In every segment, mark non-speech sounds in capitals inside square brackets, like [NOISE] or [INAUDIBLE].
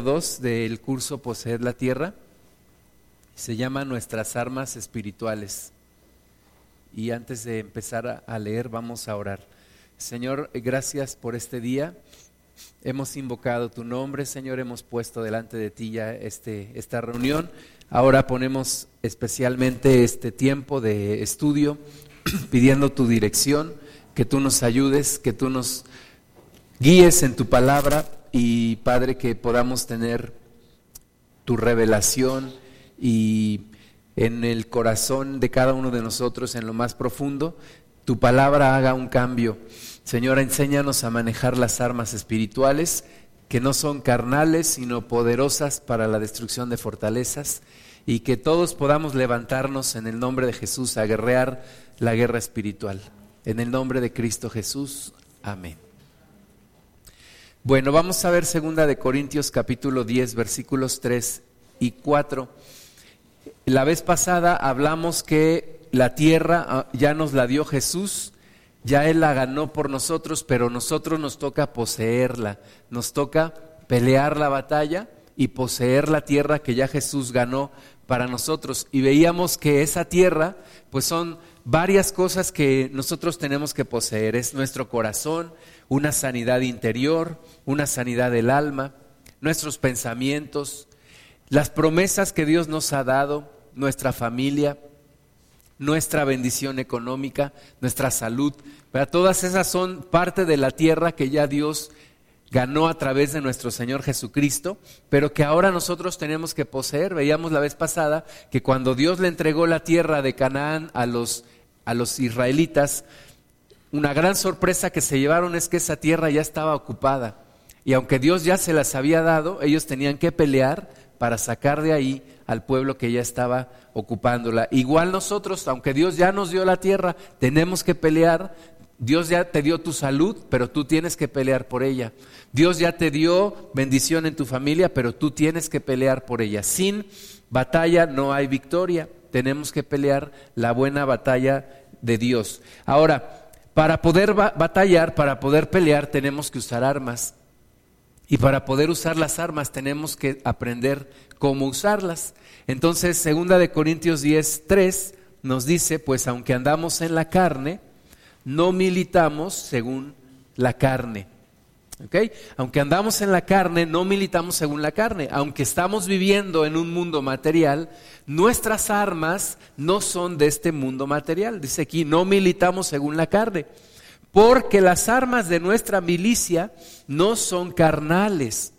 2 del curso Poseer la Tierra. Se llama Nuestras Armas Espirituales. Y antes de empezar a leer, vamos a orar. Señor, gracias por este día. Hemos invocado tu nombre, Señor, hemos puesto delante de ti ya este, esta reunión. Ahora ponemos especialmente este tiempo de estudio, [CLEARS THROAT] pidiendo tu dirección, que tú nos ayudes, que tú nos guíes en tu palabra y Padre, que podamos tener tu revelación y en el corazón de cada uno de nosotros, en lo más profundo, tu palabra haga un cambio. Señora, enséñanos a manejar las armas espirituales que no son carnales, sino poderosas para la destrucción de fortalezas, y que todos podamos levantarnos en el nombre de Jesús a guerrear la guerra espiritual. En el nombre de Cristo Jesús. Amén. Bueno, vamos a ver segunda de Corintios capítulo 10 versículos 3 y 4. La vez pasada hablamos que la tierra ah, ya nos la dio Jesús, ya Él la ganó por nosotros, pero nosotros nos toca poseerla, nos toca pelear la batalla y poseer la tierra que ya Jesús ganó para nosotros. Y veíamos que esa tierra, pues son varias cosas que nosotros tenemos que poseer. Es nuestro corazón, una sanidad interior, una sanidad del alma, nuestros pensamientos, las promesas que Dios nos ha dado, nuestra familia, nuestra bendición económica, nuestra salud. Pero todas esas son parte de la tierra que ya Dios ganó a través de nuestro Señor Jesucristo, pero que ahora nosotros tenemos que poseer. Veíamos la vez pasada que cuando Dios le entregó la tierra de Canaán a los, a los israelitas, una gran sorpresa que se llevaron es que esa tierra ya estaba ocupada. Y aunque Dios ya se las había dado, ellos tenían que pelear para sacar de ahí al pueblo que ya estaba ocupándola. Igual nosotros, aunque Dios ya nos dio la tierra, tenemos que pelear. Dios ya te dio tu salud, pero tú tienes que pelear por ella. Dios ya te dio bendición en tu familia, pero tú tienes que pelear por ella. Sin batalla no hay victoria. Tenemos que pelear la buena batalla de Dios. Ahora, para poder batallar, para poder pelear, tenemos que usar armas. Y para poder usar las armas tenemos que aprender cómo usarlas. Entonces, segunda de Corintios 10, 3 nos dice, pues aunque andamos en la carne, no militamos según la carne. Aunque andamos en la carne, no militamos según la carne. Aunque estamos viviendo en un mundo material, nuestras armas no son de este mundo material. Dice aquí, no militamos según la carne porque las armas de nuestra milicia no son carnales,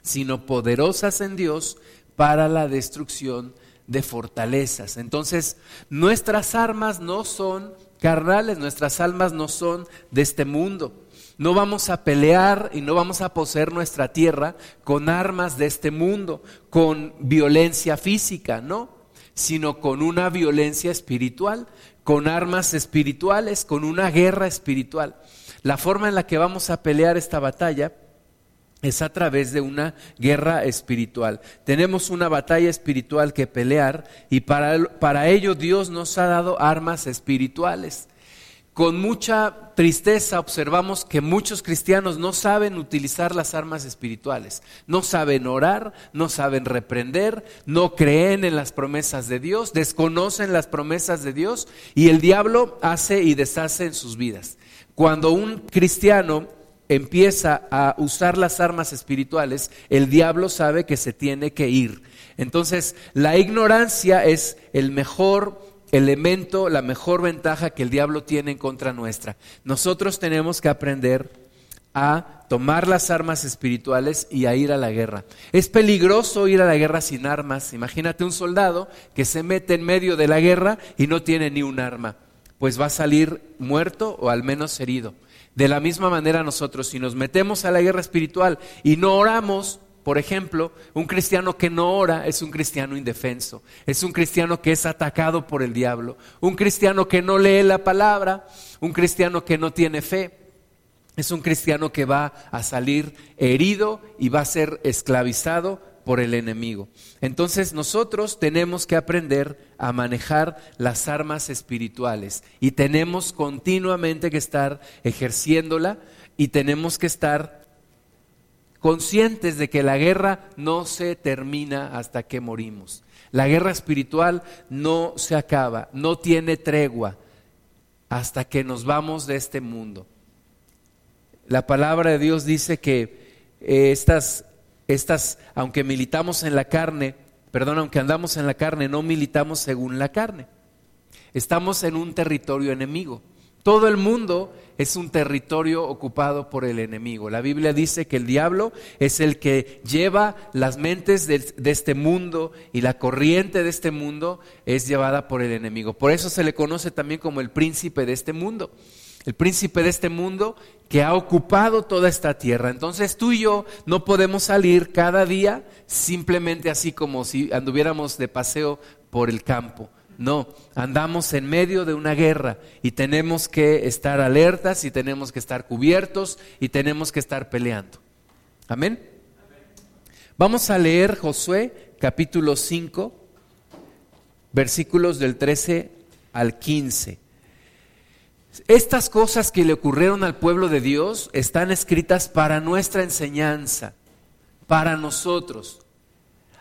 sino poderosas en Dios para la destrucción de fortalezas. Entonces, nuestras armas no son carnales, nuestras almas no son de este mundo. No vamos a pelear y no vamos a poseer nuestra tierra con armas de este mundo, con violencia física, no, sino con una violencia espiritual con armas espirituales, con una guerra espiritual. La forma en la que vamos a pelear esta batalla es a través de una guerra espiritual. Tenemos una batalla espiritual que pelear y para, ello Dios nos ha dado armas espirituales. Con mucha tristeza observamos que muchos cristianos no saben utilizar las armas espirituales, no saben orar, no saben reprender, no creen en las promesas de Dios, desconocen las promesas de Dios y el diablo hace y deshace en sus vidas. Cuando un cristiano empieza a usar las armas espirituales, el diablo sabe que se tiene que ir. Entonces, la ignorancia es el mejor elemento, la mejor ventaja que el diablo tiene en contra nuestra. Nosotros tenemos que aprender a tomar las armas espirituales y a ir a la guerra. Es peligroso ir a la guerra sin armas. Imagínate un soldado que se mete en medio de la guerra y no tiene ni un arma. Pues va a salir muerto o al menos herido. De la misma manera nosotros, si nos metemos a la guerra espiritual y no oramos, por ejemplo, un cristiano que no ora es un cristiano indefenso, es un cristiano que es atacado por el diablo, un cristiano que no lee la palabra, un cristiano que no tiene fe, es un cristiano que va a salir herido y va a ser esclavizado por el enemigo. Entonces nosotros tenemos que aprender a manejar las armas espirituales y tenemos continuamente que estar ejerciéndola y tenemos que estar conscientes de que la guerra no se termina hasta que morimos. La guerra espiritual no se acaba, no tiene tregua hasta que nos vamos de este mundo. La palabra de Dios dice que eh, estas, estas, aunque militamos en la carne, perdón, aunque andamos en la carne, no militamos según la carne. Estamos en un territorio enemigo. Todo el mundo es un territorio ocupado por el enemigo. La Biblia dice que el diablo es el que lleva las mentes de, este mundo y la corriente de este mundo es llevada por el enemigo. Por eso se le conoce también como el príncipe de este mundo. El príncipe de este mundo que ha ocupado toda esta tierra. Entonces tú y yo no podemos salir cada día simplemente así como si anduviéramos de paseo por el campo. No, andamos en medio de una guerra y tenemos que estar alertas y tenemos que estar cubiertos y tenemos que estar peleando. Amén. Vamos a leer Josué capítulo 5, versículos del 13 al 15. Estas cosas que le ocurrieron al pueblo de Dios están escritas para nuestra enseñanza, para nosotros.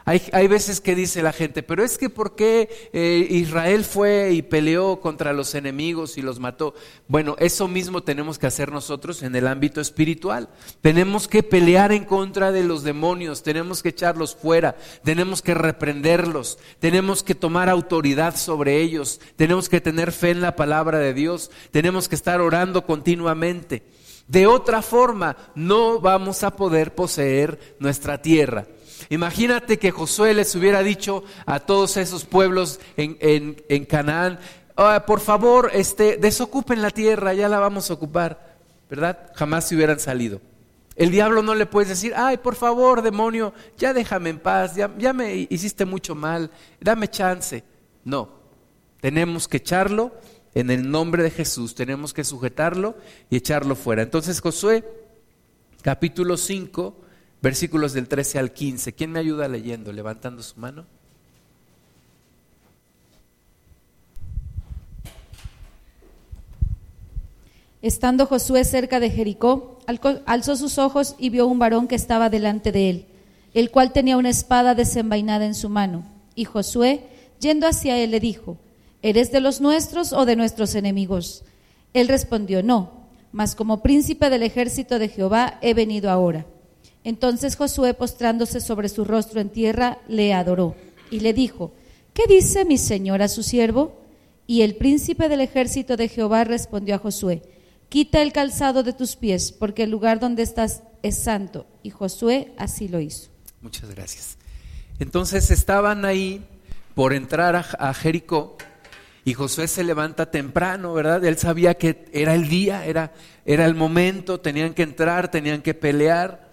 Hay, veces que dice la gente, pero es que ¿por qué eh, Israel fue y peleó contra los enemigos y los mató? Bueno, eso mismo tenemos que hacer nosotros en el ámbito espiritual. Tenemos que pelear en contra de los demonios, tenemos que echarlos fuera, tenemos que reprenderlos, tenemos que tomar autoridad sobre ellos, tenemos que tener fe en la palabra de Dios, tenemos que estar orando continuamente. De otra forma, no vamos a poder poseer nuestra tierra. Imagínate que Josué les hubiera dicho a todos esos pueblos en, Canaán, por favor, este, desocupen la tierra, ya la vamos a ocupar, ¿verdad? Jamás se hubieran salido. El diablo no le puedes decir, ay, por favor, demonio, ya déjame en paz, ya, ya me hiciste mucho mal, dame chance. No, tenemos que echarlo en el nombre de Jesús, tenemos que sujetarlo y echarlo fuera. Entonces Josué, capítulo 5, versículos del 13 al 15. ¿Quién me ayuda leyendo, levantando su mano? Estando Josué cerca de Jericó, alzó sus ojos y vio un varón que estaba delante de él, el cual tenía una espada desenvainada en su mano. Y Josué, yendo hacia él, le dijo, ¿eres de los nuestros o de nuestros enemigos? Él respondió, no, mas como príncipe del ejército de Jehová he venido ahora. Entonces Josué, postrándose sobre su rostro en tierra, le adoró y le dijo, ¿qué dice mi señor a su siervo? Y el príncipe del ejército de Jehová respondió a Josué, quita el calzado de tus pies, porque el lugar donde estás es santo. Y Josué así lo hizo. Muchas gracias. Entonces estaban ahí por entrar a, Jericó y Josué se levanta temprano, ¿verdad? Él sabía que era el día, era, era el momento, tenían que entrar, tenían que pelear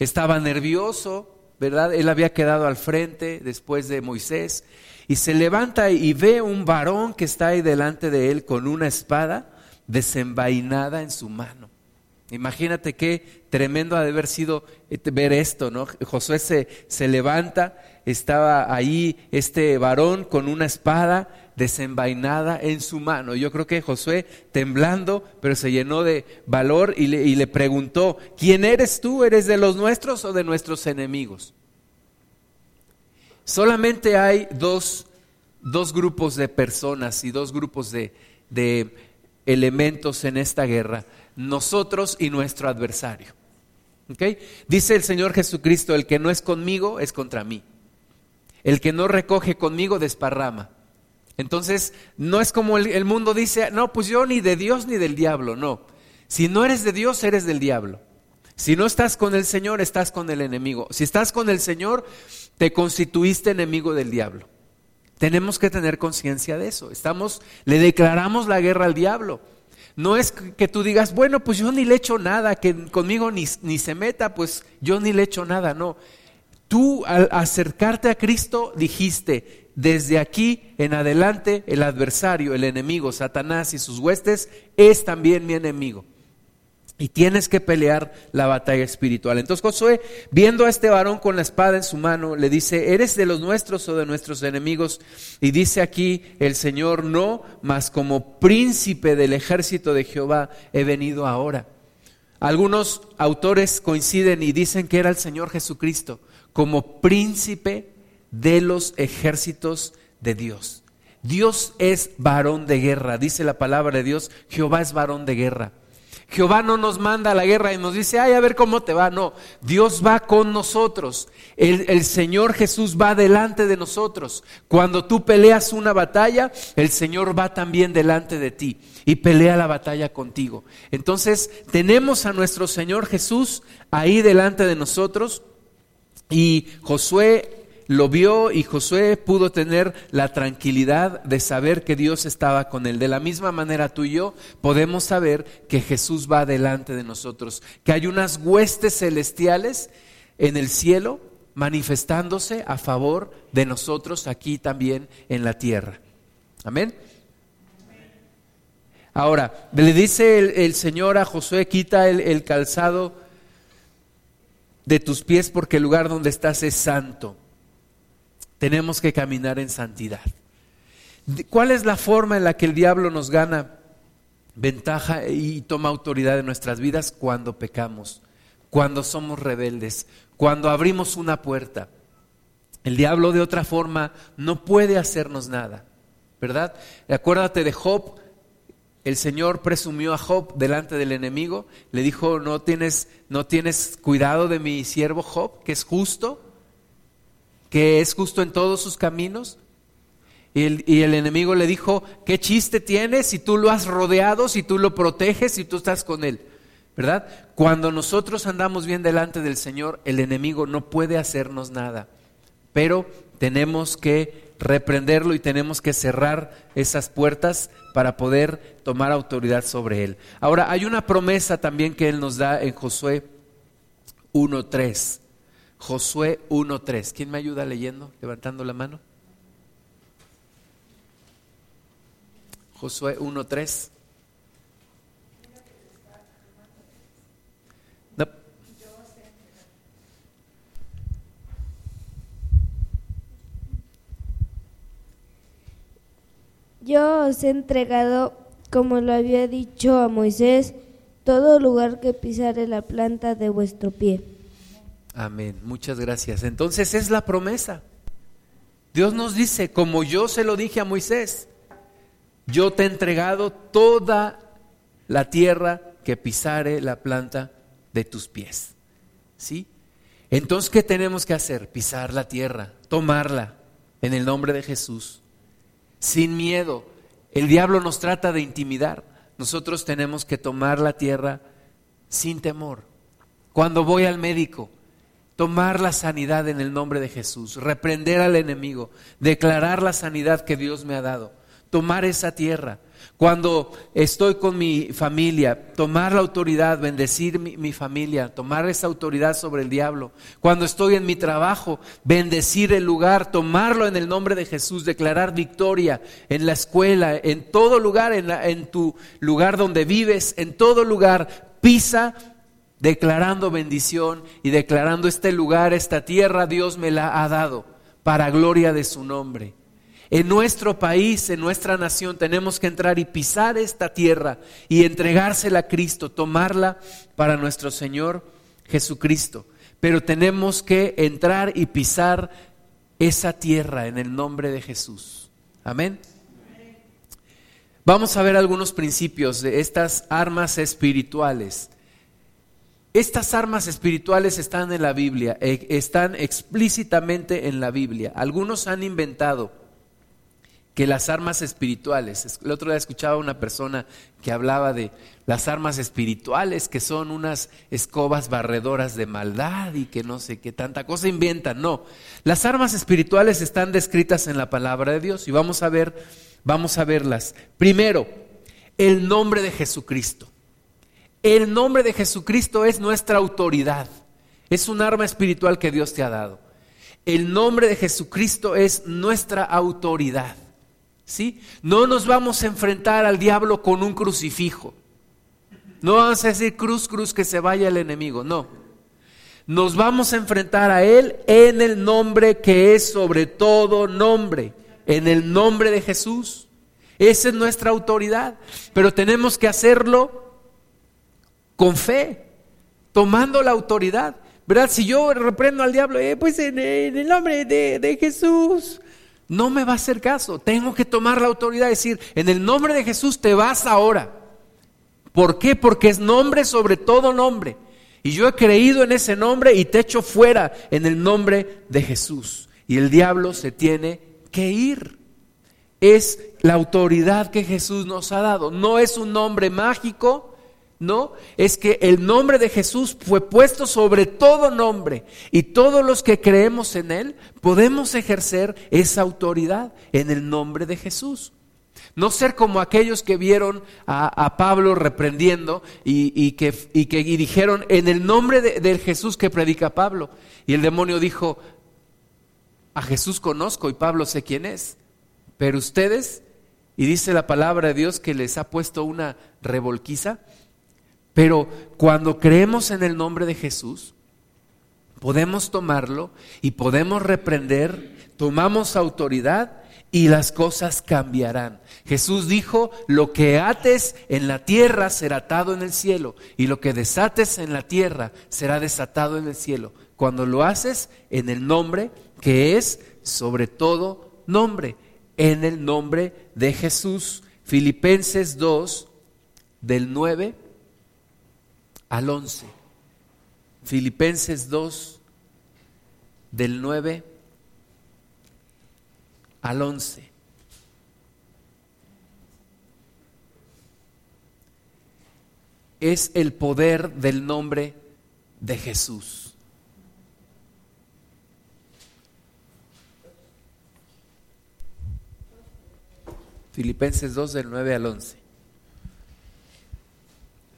estaba nervioso, ¿verdad? Él había quedado al frente después de Moisés y se levanta y ve un varón que está ahí delante de él con una espada desenvainada en su mano. Imagínate qué tremendo ha de haber sido eh, ver esto, ¿no? Josué se, se levanta, estaba ahí este varón con una espada desenvainada en su mano. Yo creo que Josué, temblando, pero se llenó de valor y le, preguntó, ¿quién eres tú? ¿Eres de los nuestros o de nuestros enemigos? Solamente hay dos, dos grupos de personas y dos grupos de, de elementos en esta guerra, nosotros y nuestro adversario. ¿Okay? Dice el Señor Jesucristo, el que no es conmigo es contra mí. El que no recoge conmigo desparrama. Entonces, no es como el, mundo dice, no, pues yo ni de Dios ni del diablo, no. Si no eres de Dios, eres del diablo. Si no estás con el Señor, estás con el enemigo. Si estás con el Señor, te constituiste enemigo del diablo. Tenemos que tener conciencia de eso. Estamos, le declaramos la guerra al diablo. No es que tú digas, bueno, pues yo ni le echo nada, que conmigo ni, ni se meta, pues yo ni le echo nada. No. Tú al acercarte a Cristo dijiste, desde aquí en adelante el adversario, el enemigo, Satanás y sus huestes, es también mi enemigo. Y tienes que pelear la batalla espiritual. Entonces Josué, viendo a este varón con la espada en su mano, le dice, ¿eres de los nuestros o de nuestros enemigos? Y dice aquí el Señor, no, mas como príncipe del ejército de Jehová he venido ahora. Algunos autores coinciden y dicen que era el Señor Jesucristo como príncipe de los ejércitos de Dios. Dios es varón de guerra, dice la palabra de Dios, Jehová es varón de guerra. Jehová no nos manda a la guerra y nos dice, ay, a ver cómo te va. No, Dios va con nosotros. El, el, Señor Jesús va delante de nosotros. Cuando tú peleas una batalla, el Señor va también delante de ti y pelea la batalla contigo. Entonces, tenemos a nuestro Señor Jesús ahí delante de nosotros y Josué lo vio y Josué pudo tener la tranquilidad de saber que Dios estaba con él. De la misma manera tú y yo podemos saber que Jesús va delante de nosotros, que hay unas huestes celestiales en el cielo manifestándose a favor de nosotros aquí también en la tierra. Amén. Ahora, le dice el, Señor a Josué, quita el, calzado de tus pies porque el lugar donde estás es santo tenemos que caminar en santidad. ¿Cuál es la forma en la que el diablo nos gana ventaja y toma autoridad en nuestras vidas? Cuando pecamos, cuando somos rebeldes, cuando abrimos una puerta. El diablo de otra forma no puede hacernos nada, ¿verdad? Acuérdate de Job, el Señor presumió a Job delante del enemigo, le dijo, no tienes, no tienes cuidado de mi siervo Job, que es justo, que es justo en todos sus caminos. Y el, y el, enemigo le dijo, ¿qué chiste tienes si tú lo has rodeado, si tú lo proteges, si tú estás con él? ¿Verdad? Cuando nosotros andamos bien delante del Señor, el enemigo no puede hacernos nada. Pero tenemos que reprenderlo y tenemos que cerrar esas puertas para poder tomar autoridad sobre él. Ahora, hay una promesa también que él nos da en Josué 1.3. Josué 1.3. ¿Quién me ayuda leyendo, levantando la mano? Josué 1.3. Yo os he entregado, como lo había dicho a Moisés, todo lugar que pisare la planta de vuestro pie Amén. Muchas gracias. Entonces es la promesa. Dios nos dice, como yo se lo dije a Moisés, yo te he entregado toda la tierra que pisare la planta de tus pies. ¿Sí? Entonces, ¿qué tenemos que hacer? Pisar la tierra, tomarla en el nombre de Jesús, sin miedo. El diablo nos trata de intimidar. Nosotros tenemos que tomar la tierra sin temor. Cuando voy al médico, tomar la sanidad en el nombre de Jesús, reprender al enemigo, declarar la sanidad que Dios me ha dado, tomar esa tierra. Cuando estoy con mi familia, tomar la autoridad, bendecir mi, familia, tomar esa autoridad sobre el diablo. Cuando estoy en mi trabajo, bendecir el lugar, tomarlo en el nombre de Jesús, declarar victoria en la escuela, en todo lugar, en, en tu lugar donde vives, en todo lugar, pisa declarando bendición y declarando este lugar, esta tierra, Dios me la ha dado para gloria de su nombre. En nuestro país, en nuestra nación, tenemos que entrar y pisar esta tierra y entregársela a Cristo, tomarla para nuestro Señor Jesucristo. Pero tenemos que entrar y pisar esa tierra en el nombre de Jesús. Amén. Vamos a ver algunos principios de estas armas espirituales estas armas espirituales están en la Biblia, eh, están explícitamente en la Biblia. Algunos han inventado que las armas espirituales, el otro día escuchaba una persona que hablaba de las armas espirituales, que son unas escobas barredoras de maldad y que no sé qué tanta cosa inventan. No, las armas espirituales están descritas en la palabra de Dios y vamos a ver, vamos a verlas. Primero, el nombre de Jesucristo. El nombre de Jesucristo es nuestra autoridad. Es un arma espiritual que Dios te ha dado. El nombre de Jesucristo es nuestra autoridad. ¿Sí? No nos vamos a enfrentar al diablo con un crucifijo. No vamos a decir cruz, cruz, que se vaya el enemigo. No. Nos vamos a enfrentar a Él en el nombre que es sobre todo nombre. En el nombre de Jesús. Esa es nuestra autoridad. Pero tenemos que hacerlo con fe. tomando la autoridad. ¿Verdad? Si yo reprendo al diablo, eh, pues en, el nombre de, de Jesús, no me va a hacer caso. Tengo que tomar la autoridad y decir, en el nombre de Jesús te vas ahora. ¿Por qué? Porque es nombre sobre todo nombre. Y yo he creído en ese nombre y te echo fuera en el nombre de Jesús. Y el diablo se tiene que ir. Es la autoridad que Jesús nos ha dado. No es un nombre mágico, no, es que el nombre de Jesús fue puesto sobre todo nombre y todos los que creemos en Él podemos ejercer esa autoridad en el nombre de Jesús. No ser como aquellos que vieron a, Pablo reprendiendo y, que, dijeron en el nombre de, de Jesús que predica Pablo. Y el demonio dijo, a Jesús conozco y Pablo sé quién es, pero ustedes, y dice la palabra de Dios que les ha puesto una revolquiza, pero cuando creemos en el nombre de Jesús, podemos tomarlo y podemos reprender, tomamos autoridad y las cosas cambiarán. Jesús dijo, lo que ates en la tierra será atado en el cielo y lo que desates en la tierra será desatado en el cielo. Cuando lo haces en el nombre que es sobre todo nombre, en el nombre de Jesús. Filipenses 2, del 9 al 11. Filipenses 2, del 9 al 11. Es el poder del nombre de Jesús. Filipenses 2 del 9 al 11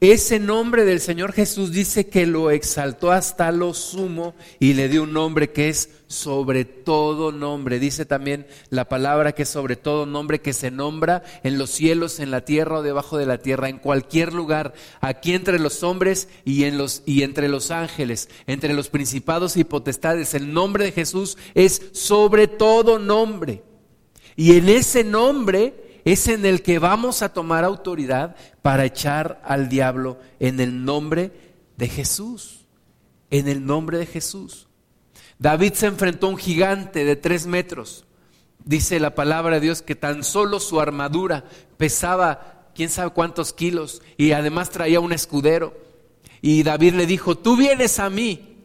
ese nombre del Señor Jesús dice que lo exaltó hasta lo sumo y le dio un nombre que es sobre todo nombre. Dice también la palabra que es sobre todo nombre que se nombra en los cielos, en la tierra o debajo de la tierra, en cualquier lugar, aquí entre los hombres y, en los, y entre los ángeles, entre los principados y potestades. El nombre de Jesús es sobre todo nombre. Y en ese nombre es en el que vamos a tomar autoridad para echar al diablo en el nombre de Jesús. En el nombre de Jesús. David se enfrentó a un gigante de tres metros. Dice la palabra de Dios que tan solo su armadura pesaba quién sabe cuántos kilos y además traía un escudero. Y David le dijo, tú vienes a mí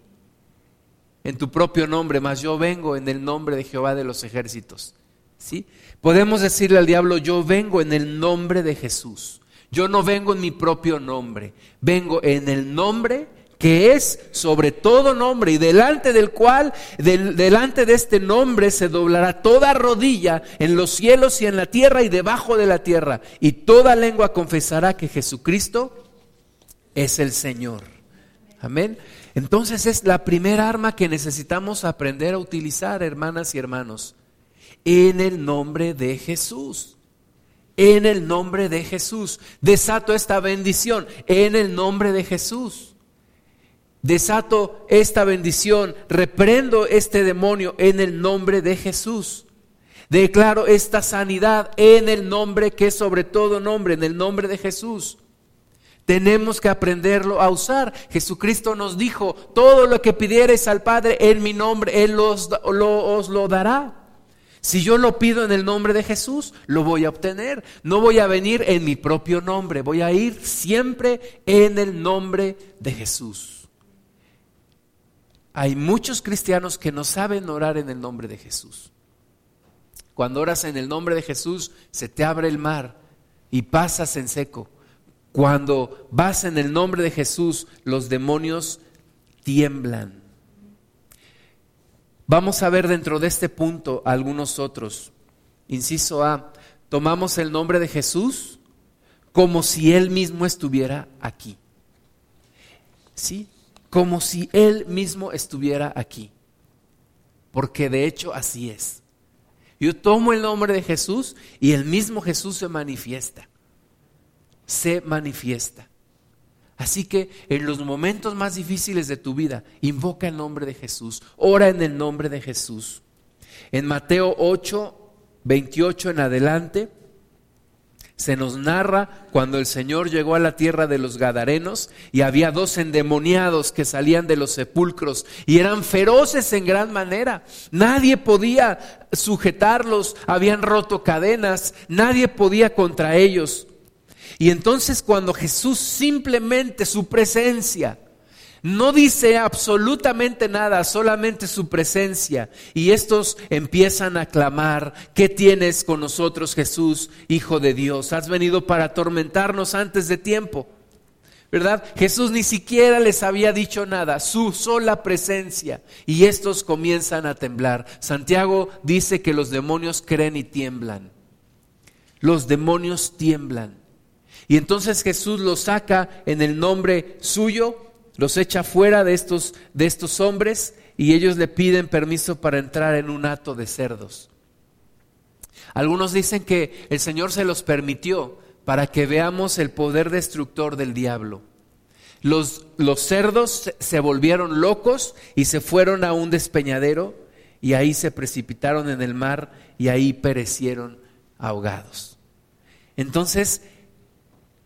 en tu propio nombre, mas yo vengo en el nombre de Jehová de los ejércitos. Podemos decirle al diablo, yo vengo en el nombre de Jesús. Yo no vengo en mi propio nombre, vengo en el nombre que es sobre todo nombre y delante del cual, delante de este nombre se doblará toda rodilla en los cielos y en la tierra y debajo de la tierra, y toda lengua confesará que Jesucristo es el Señor. Amén. Entonces es la primera arma que necesitamos aprender a utilizar, hermanas y hermanos en el nombre de Jesús. En el nombre de Jesús. Desato esta bendición en el nombre de Jesús. Desato esta bendición, reprendo este demonio en el nombre de Jesús. Declaro esta sanidad en el nombre que es sobre todo nombre, en el nombre de Jesús. Tenemos que aprenderlo a usar. Jesucristo nos dijo, todo lo que pidiereis al Padre en mi nombre, Él os, os lo dará. Si yo lo pido en el nombre de Jesús, lo voy a obtener. No voy a venir en mi propio nombre, voy a ir siempre en el nombre de Jesús. Hay muchos cristianos que no saben orar en el nombre de Jesús. Cuando oras en el nombre de Jesús, se te abre el mar y pasas en seco. Cuando vas en el nombre de Jesús, los demonios tiemblan. Vamos a ver dentro de este punto algunos otros. Inciso A, tomamos el nombre de Jesús como si Él mismo estuviera aquí. ¿Sí? Como si Él mismo estuviera aquí. Porque de hecho así es. Yo tomo el nombre de Jesús y el mismo Jesús se manifiesta. Se manifiesta. Así que en los momentos más difíciles de tu vida, invoca el nombre de Jesús, ora en el nombre de Jesús. En Mateo 8, 28 en adelante, se nos narra cuando el Señor llegó a la tierra de los Gadarenos y había dos endemoniados que salían de los sepulcros y eran feroces en gran manera. Nadie podía sujetarlos, habían roto cadenas, nadie podía contra ellos. Y entonces cuando Jesús simplemente su presencia, no dice absolutamente nada, solamente su presencia. Y estos empiezan a clamar, ¿qué tienes con nosotros Jesús, Hijo de Dios? Has venido para atormentarnos antes de tiempo. ¿Verdad? Jesús ni siquiera les había dicho nada, su sola presencia. Y estos comienzan a temblar. Santiago dice que los demonios creen y tiemblan. Los demonios tiemblan. Y entonces Jesús los saca en el nombre suyo los echa fuera de estos, de estos hombres y ellos le piden permiso para entrar en un hato de cerdos. Algunos dicen que el Señor se los permitió para que veamos el poder destructor del diablo. Los, los cerdos se volvieron locos y se fueron a un despeñadero y ahí se precipitaron en el mar y ahí perecieron ahogados. Entonces,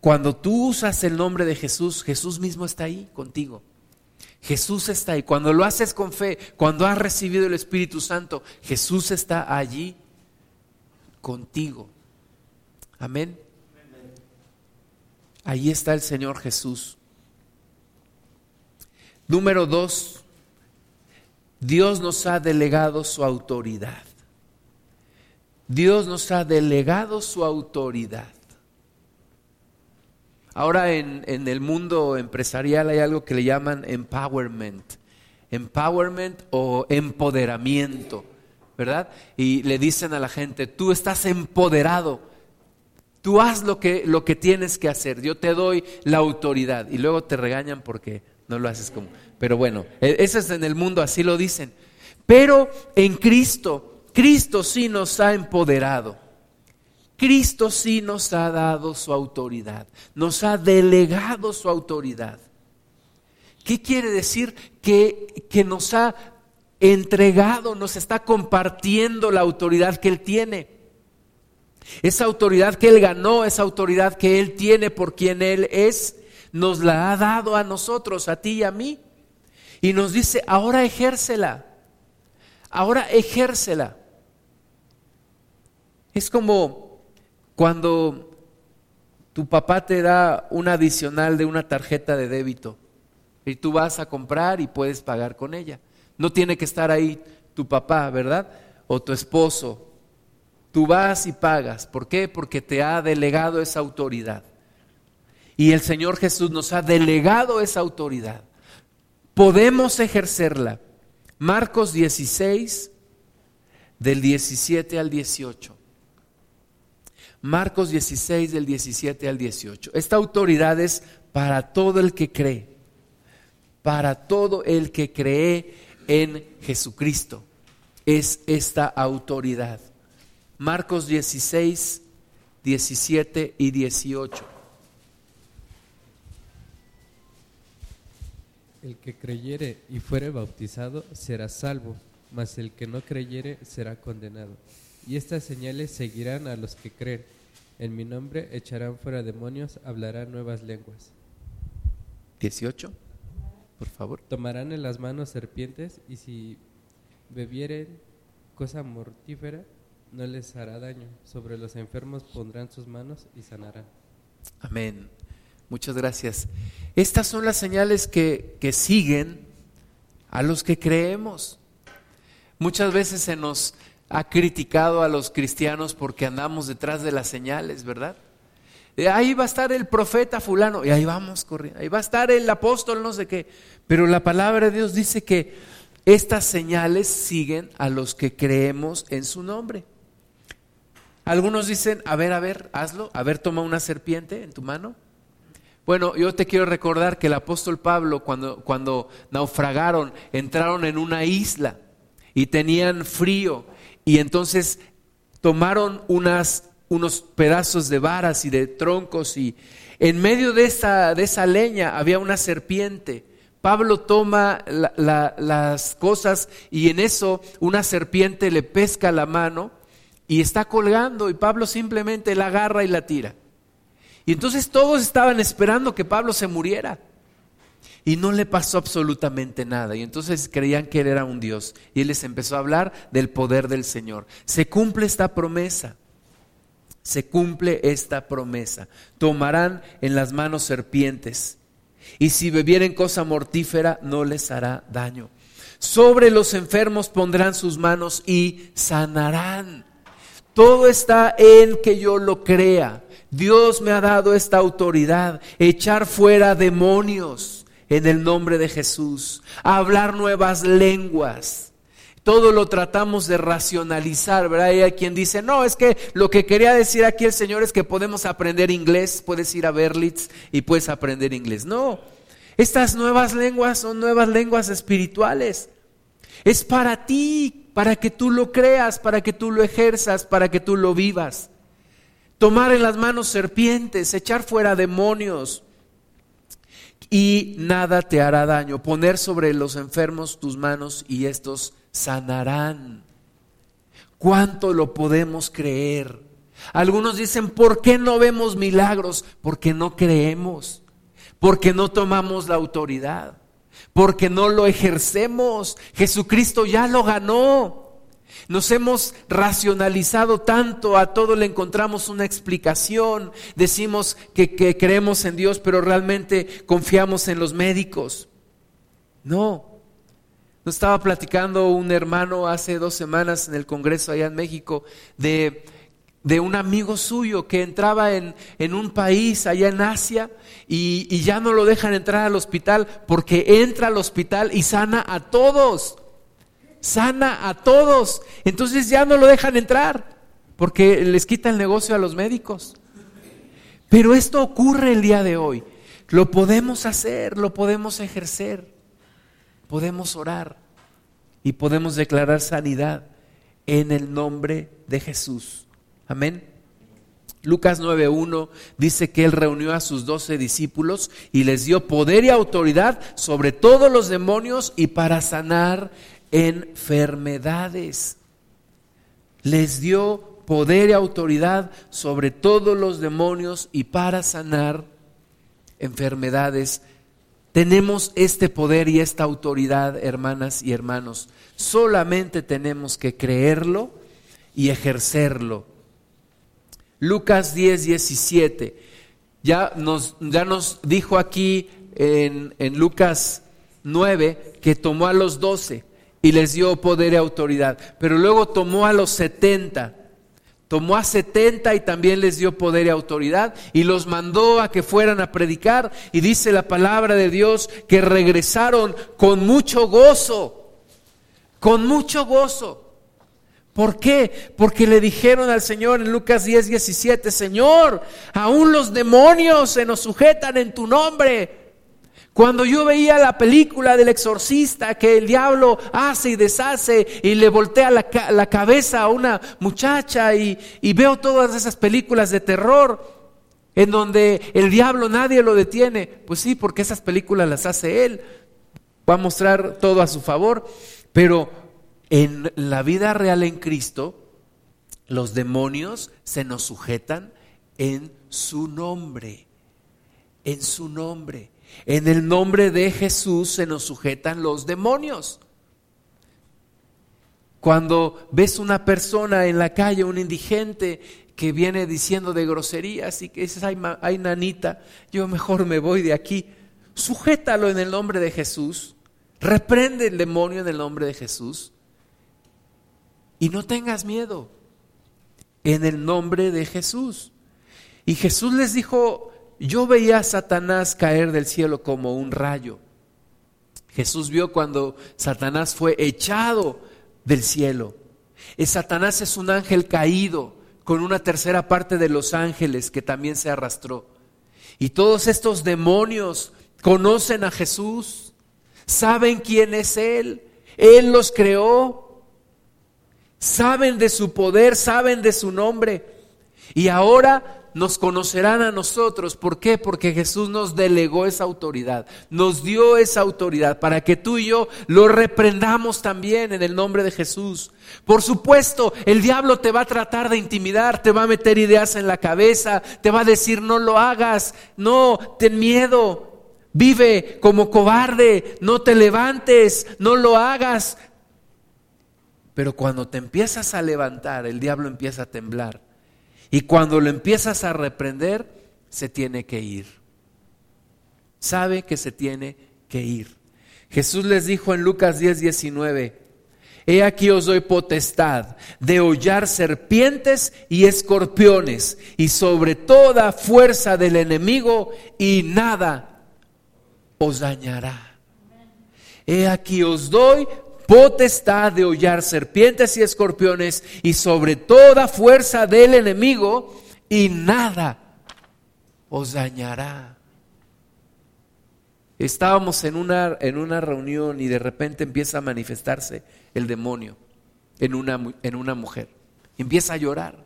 cuando tú usas el nombre de Jesús, Jesús mismo está ahí contigo. Jesús está ahí. Cuando lo haces con fe, cuando has recibido el Espíritu Santo, Jesús está allí contigo. Amén. Ahí está el Señor Jesús. Número dos, Dios nos ha delegado su autoridad. Dios nos ha delegado su autoridad. Ahora en, el mundo empresarial hay algo que le llaman empowerment. Empowerment o empoderamiento, ¿verdad? Y le dicen a la gente, tú estás empoderado, tú haz lo que, lo que tienes que hacer, yo te doy la autoridad. Y luego te regañan porque no lo haces como... Pero bueno, e, eso es en el mundo, así lo dicen. Pero en Cristo, Cristo sí nos ha empoderado. Cristo sí nos ha dado su autoridad, nos ha delegado su autoridad. ¿Qué quiere decir? Que, que nos ha entregado, nos está compartiendo la autoridad que Él tiene. Esa autoridad que Él ganó, esa autoridad que Él tiene por quien Él es, nos la ha dado a nosotros, a ti y a mí. Y nos dice, ahora ejércela, ahora ejércela. Es como cuando tu papá te da un adicional de una tarjeta de débito y tú vas a comprar y puedes pagar con ella. No tiene que estar ahí tu papá, ¿verdad? O tu esposo. Tú vas y pagas. ¿Por qué? Porque te ha delegado esa autoridad. Y el Señor Jesús nos ha delegado esa autoridad. Podemos ejercerla. Marcos 16, del 17 al 18. Marcos 16 del 17 al 18. Esta autoridad es para todo el que cree, para todo el que cree en Jesucristo. Es esta autoridad. Marcos 16, 17 y 18. El que creyere y fuere bautizado será salvo, mas el que no creyere será condenado. Y estas señales seguirán a los que creen. En mi nombre echarán fuera demonios, hablarán nuevas lenguas. 18, por favor. Tomarán en las manos serpientes y si bebieren cosa mortífera, no les hará daño. Sobre los enfermos pondrán sus manos y sanarán. Amén. Muchas gracias. Estas son las señales que, que siguen a los que creemos. Muchas veces se nos ha criticado a los cristianos porque andamos detrás de las señales, ¿verdad? Ahí va a estar el profeta fulano y ahí vamos corriendo. Ahí va a estar el apóstol, no sé qué. Pero la palabra de Dios dice que estas señales siguen a los que creemos en su nombre. Algunos dicen, a ver, a ver, hazlo, a ver, toma una serpiente en tu mano. Bueno, yo te quiero recordar que el apóstol Pablo, cuando, cuando naufragaron, entraron en una isla y tenían frío y entonces tomaron unas, unos pedazos de varas y de troncos y en medio de esa, de esa leña había una serpiente. Pablo toma las cosas y en eso una serpiente le pesca la mano y está colgando y Pablo simplemente la agarra y la tira. Y entonces todos estaban esperando que Pablo se muriera. Y no le pasó absolutamente nada. Y entonces creían que él era un Dios. Y él les empezó a hablar del poder del Señor. Se cumple esta promesa. Se cumple esta promesa. Tomarán en las manos serpientes. Y si bebieren cosa mortífera, no les hará daño. Sobre los enfermos pondrán sus manos y sanarán. Todo está en que yo lo crea. Dios me ha dado esta autoridad, echar fuera demonios en el nombre de Jesús, hablar nuevas lenguas. Todo lo tratamos de racionalizar, ¿verdad? Hay quien dice, no, es que lo que quería decir aquí el Señor es que podemos aprender inglés, puedes ir a Berlitz y puedes aprender inglés. No, estas nuevas lenguas son nuevas lenguas espirituales. Es para ti, para que tú lo creas, para que tú lo ejerzas, para que tú lo vivas. Tomar en las manos serpientes, echar fuera demonios y nada te hará daño. Poner sobre los enfermos tus manos y estos sanarán. ¿Cuánto lo podemos creer? Algunos dicen, ¿por qué no vemos milagros? Porque no creemos, porque no tomamos la autoridad porque no lo ejercemos. Jesucristo ya lo ganó. Nos hemos racionalizado tanto, a todo le encontramos una explicación, decimos que, creemos en Dios, pero realmente confiamos en los médicos. No. Nos estaba platicando un hermano hace dos semanas en el Congreso allá en México de de un amigo suyo que entraba en, un país allá en Asia y, y, ya no lo dejan entrar al hospital porque entra al hospital y sana a todos. Sana a todos. Entonces ya no lo dejan entrar porque les quita el negocio a los médicos. Pero esto ocurre el día de hoy. Lo podemos hacer, lo podemos ejercer, podemos orar y podemos declarar sanidad en el nombre de Jesús. Amén. Lucas 9.1 dice que él reunió a sus doce discípulos y les dio poder y autoridad sobre todos los demonios y para sanar enfermedades. Les dio poder y autoridad sobre todos los demonios y para sanar enfermedades. Tenemos este poder y esta autoridad, hermanas y hermanos. Solamente tenemos que creerlo y ejercerlo Lucas 10, 17. Ya nos, ya nos dijo aquí en, en Lucas 9 que tomó a los 12 y les dio poder y autoridad, pero luego tomó a los 70. Tomó a 70 y también les dio poder y autoridad y los mandó a que fueran a predicar y dice la palabra de Dios que regresaron con mucho gozo, con mucho gozo. ¿Por qué? Porque le dijeron al Señor en Lucas 10, 17, Señor, aún los demonios se nos sujetan en tu nombre. Cuando yo veía la película del exorcista que el diablo hace y deshace y le voltea la, cabeza a una muchacha y, y veo todas esas películas de terror en donde el diablo nadie lo detiene, pues sí, porque esas películas las hace él, va a mostrar todo a su favor, pero en la vida real en Cristo, los demonios se nos sujetan en su nombre, en su nombre. En el nombre de Jesús se nos sujetan los demonios. Cuando ves una persona en la calle, un indigente que viene diciendo de groserías y que dices, ay, ay nanita, yo mejor me voy de aquí, sujétalo en el nombre de Jesús, reprende el demonio en el nombre de Jesús y no tengas miedo en el nombre de Jesús. Y Jesús les dijo, yo veía a Satanás caer del cielo como un rayo. Jesús vio cuando Satanás fue echado del cielo. Satanás es un ángel caído con una tercera parte de los ángeles que también se arrastró. Y todos estos demonios conocen a Jesús, saben quién es Él, Él los creó, saben de su poder, saben de su nombre. Y ahora nos conocerán a nosotros. ¿Por qué? Porque Jesús nos delegó esa autoridad, nos dio esa autoridad para que tú y yo lo reprendamos también en el nombre de Jesús. Por supuesto, el diablo te va a tratar de intimidar, te va a meter ideas en la cabeza, te va a decir no lo hagas, no, ten miedo. Vive como cobarde, no te levantes, no lo hagas. Pero cuando te empiezas a levantar, el diablo empieza a temblar y cuando lo empiezas a reprender, se tiene que ir. Sabe que se tiene que ir. Jesús les dijo en Lucas 10, 19, He aquí os doy potestad de hollar serpientes y escorpiones y sobre toda fuerza del enemigo y nada os dañará. He aquí os doy potestad de hollar serpientes y escorpiones y sobre toda fuerza del enemigo y nada os dañará. Estábamos en una, en una reunión y de repente empieza a manifestarse el demonio en una, en una mujer. Empieza a llorar.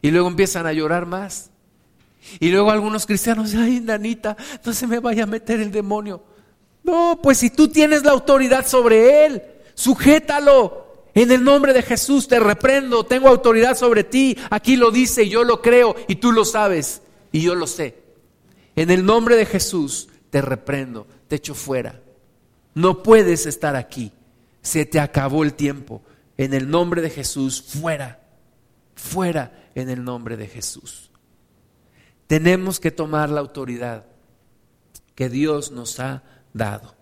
Y luego empiezan a llorar más. Y luego algunos cristianos, ay, nanita, no se me vaya a meter el demonio. No, pues si tú tienes la autoridad sobre él, sujétalo. En el nombre de Jesús te reprendo, tengo autoridad sobre ti. Aquí lo dice, yo lo creo y tú lo sabes y yo lo sé. En el nombre de Jesús te reprendo, te echo fuera. No puedes estar aquí. Se te acabó el tiempo. En el nombre de Jesús, fuera. Fuera en el nombre de Jesús. Tenemos que tomar la autoridad que Dios nos ha dado.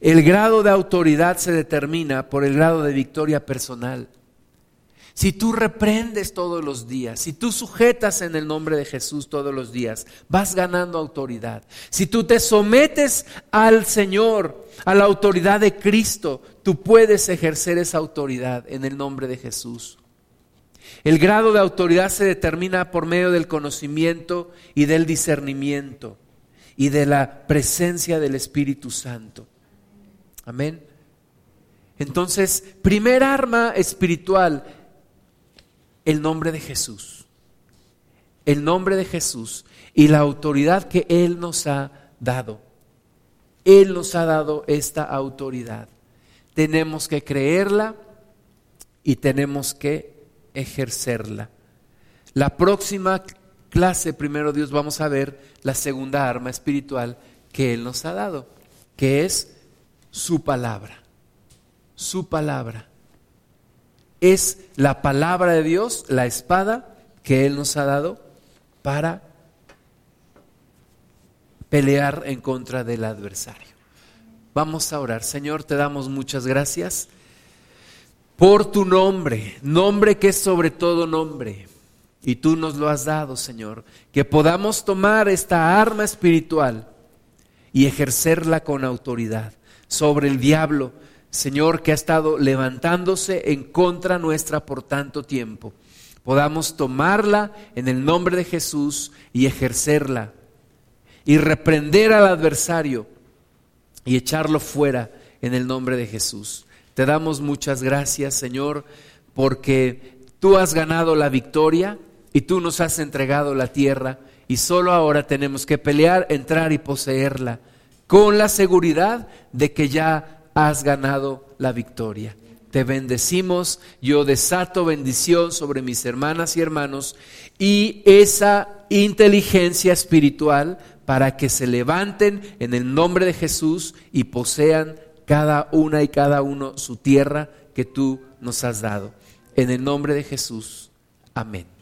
El grado de autoridad se determina por el grado de victoria personal. Si tú reprendes todos los días, si tú sujetas en el nombre de Jesús todos los días, vas ganando autoridad. Si tú te sometes al Señor, a la autoridad de Cristo, tú puedes ejercer esa autoridad en el nombre de Jesús. El grado de autoridad se determina por medio del conocimiento y del discernimiento y de la presencia del Espíritu Santo. Amén. Entonces, primer arma espiritual, el nombre de Jesús. El nombre de Jesús y la autoridad que Él nos ha dado. Él nos ha dado esta autoridad. Tenemos que creerla y tenemos que ejercerla. La próxima clase, primero Dios, vamos a ver la segunda arma espiritual que Él nos ha dado, que es su palabra. Su palabra. Es la palabra de Dios, la espada que Él nos ha dado para pelear en contra del adversario. Vamos a orar. Señor, te damos muchas gracias por tu nombre, nombre que es sobre todo nombre. Y tú nos lo has dado, Señor, que podamos tomar esta arma espiritual y ejercerla con autoridad sobre el diablo, Señor, que ha estado levantándose en contra nuestra por tanto tiempo. Podamos tomarla en el nombre de Jesús y ejercerla y reprender al adversario y echarlo fuera en el nombre de Jesús. Te damos muchas gracias, Señor, porque tú has ganado la victoria y tú nos has entregado la tierra y solo ahora tenemos que pelear, entrar y poseerla con la seguridad de que ya has ganado la victoria. Te bendecimos, yo desato bendición sobre mis hermanas y hermanos y esa inteligencia espiritual para que se levanten en el nombre de Jesús y posean cada una y cada uno su tierra que tú nos has dado. En el nombre de Jesús. Amén.